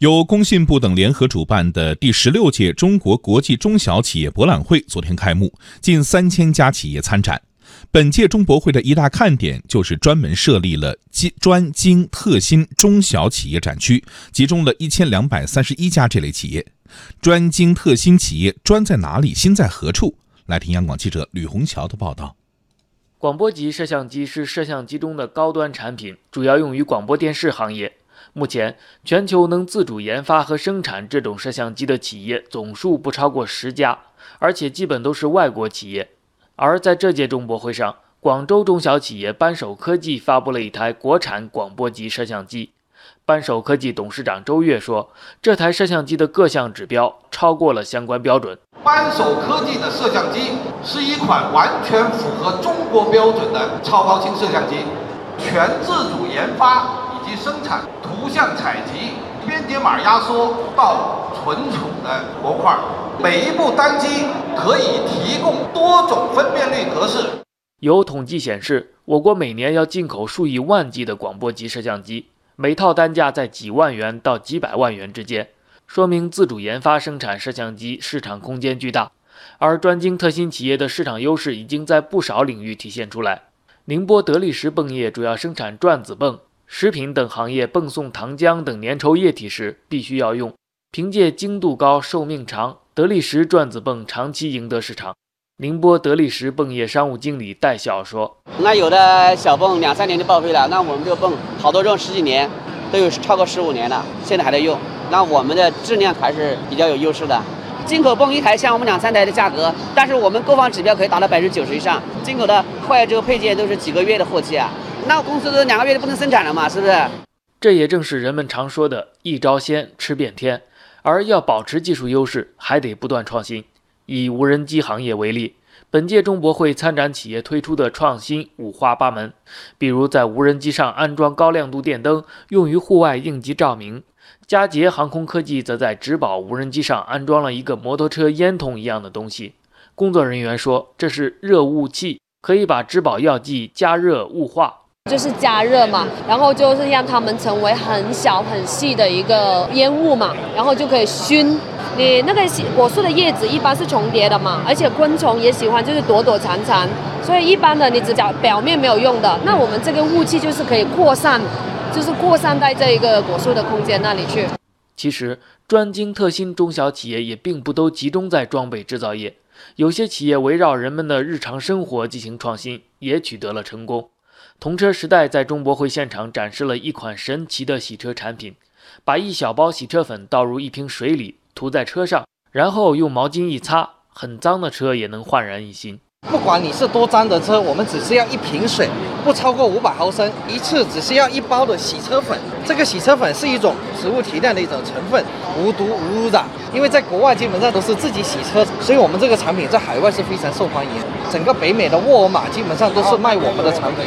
由工信部等联合主办的第十六届中国国际中小企业博览会昨天开幕，近三千家企业参展。本届中博会的一大看点就是专门设立了精专精特新中小企业展区，集中了一千两百三十一家这类企业。专精特新企业专在哪里？新在何处？来听央广记者吕红桥的报道。广播级摄像机是摄像机中的高端产品，主要用于广播电视行业。目前，全球能自主研发和生产这种摄像机的企业总数不超过十家，而且基本都是外国企业。而在这届中博会上，广州中小企业扳手科技发布了一台国产广播级摄像机。扳手科技董事长周月说：“这台摄像机的各项指标超过了相关标准。扳手科技的摄像机是一款完全符合中国标准的超高清摄像机，全自主研发。”及生产、图像采集、编解码压缩到存储的模块，每一部单机可以提供多种分辨率格式。有统计显示，我国每年要进口数以万计的广播级摄像机，每套单价在几万元到几百万元之间，说明自主研发生产摄像机市场空间巨大。而专精特新企业的市场优势已经在不少领域体现出来。宁波德力石泵业主要生产转子泵。食品等行业泵送糖浆等粘稠液体时必须要用，凭借精度高、寿命长，德力石转子泵长期赢得市场。宁波德力石泵业商务经理戴晓说：“那有的小泵两三年就报废了，那我们这个泵好多用十几年，都有超过十五年了，现在还在用。那我们的质量还是比较有优势的。进口泵一台像我们两三台的价格，但是我们购房指标可以达到百分之九十以上。进口的坏这个配件都是几个月的货期啊。”那公司都两个月就不能生产了嘛？是不是？这也正是人们常说的“一招鲜吃遍天”。而要保持技术优势，还得不断创新。以无人机行业为例，本届中博会参展企业推出的创新五花八门。比如在无人机上安装高亮度电灯，用于户外应急照明；佳捷航空科技则在植保无人机上安装了一个摩托车烟筒一样的东西。工作人员说，这是热雾器，可以把植保药剂加热雾化。就是加热嘛，然后就是让它们成为很小很细的一个烟雾嘛，然后就可以熏。你那个果树的叶子一般是重叠的嘛，而且昆虫也喜欢就是躲躲藏藏，所以一般的你只讲表面没有用的。那我们这个雾气就是可以扩散，就是扩散在这一个果树的空间那里去。其实专精特新中小企业也并不都集中在装备制造业，有些企业围绕人们的日常生活进行创新，也取得了成功。童车时代在中博会现场展示了一款神奇的洗车产品，把一小包洗车粉倒入一瓶水里，涂在车上，然后用毛巾一擦，很脏的车也能焕然一新。不管你是多脏的车，我们只需要一瓶水，不超过五百毫升，一次只需要一包的洗车粉。这个洗车粉是一种植物提炼的一种成分，无毒无污染。因为在国外基本上都是自己洗车，所以我们这个产品在海外是非常受欢迎。整个北美的沃尔玛基本上都是卖我们的产品。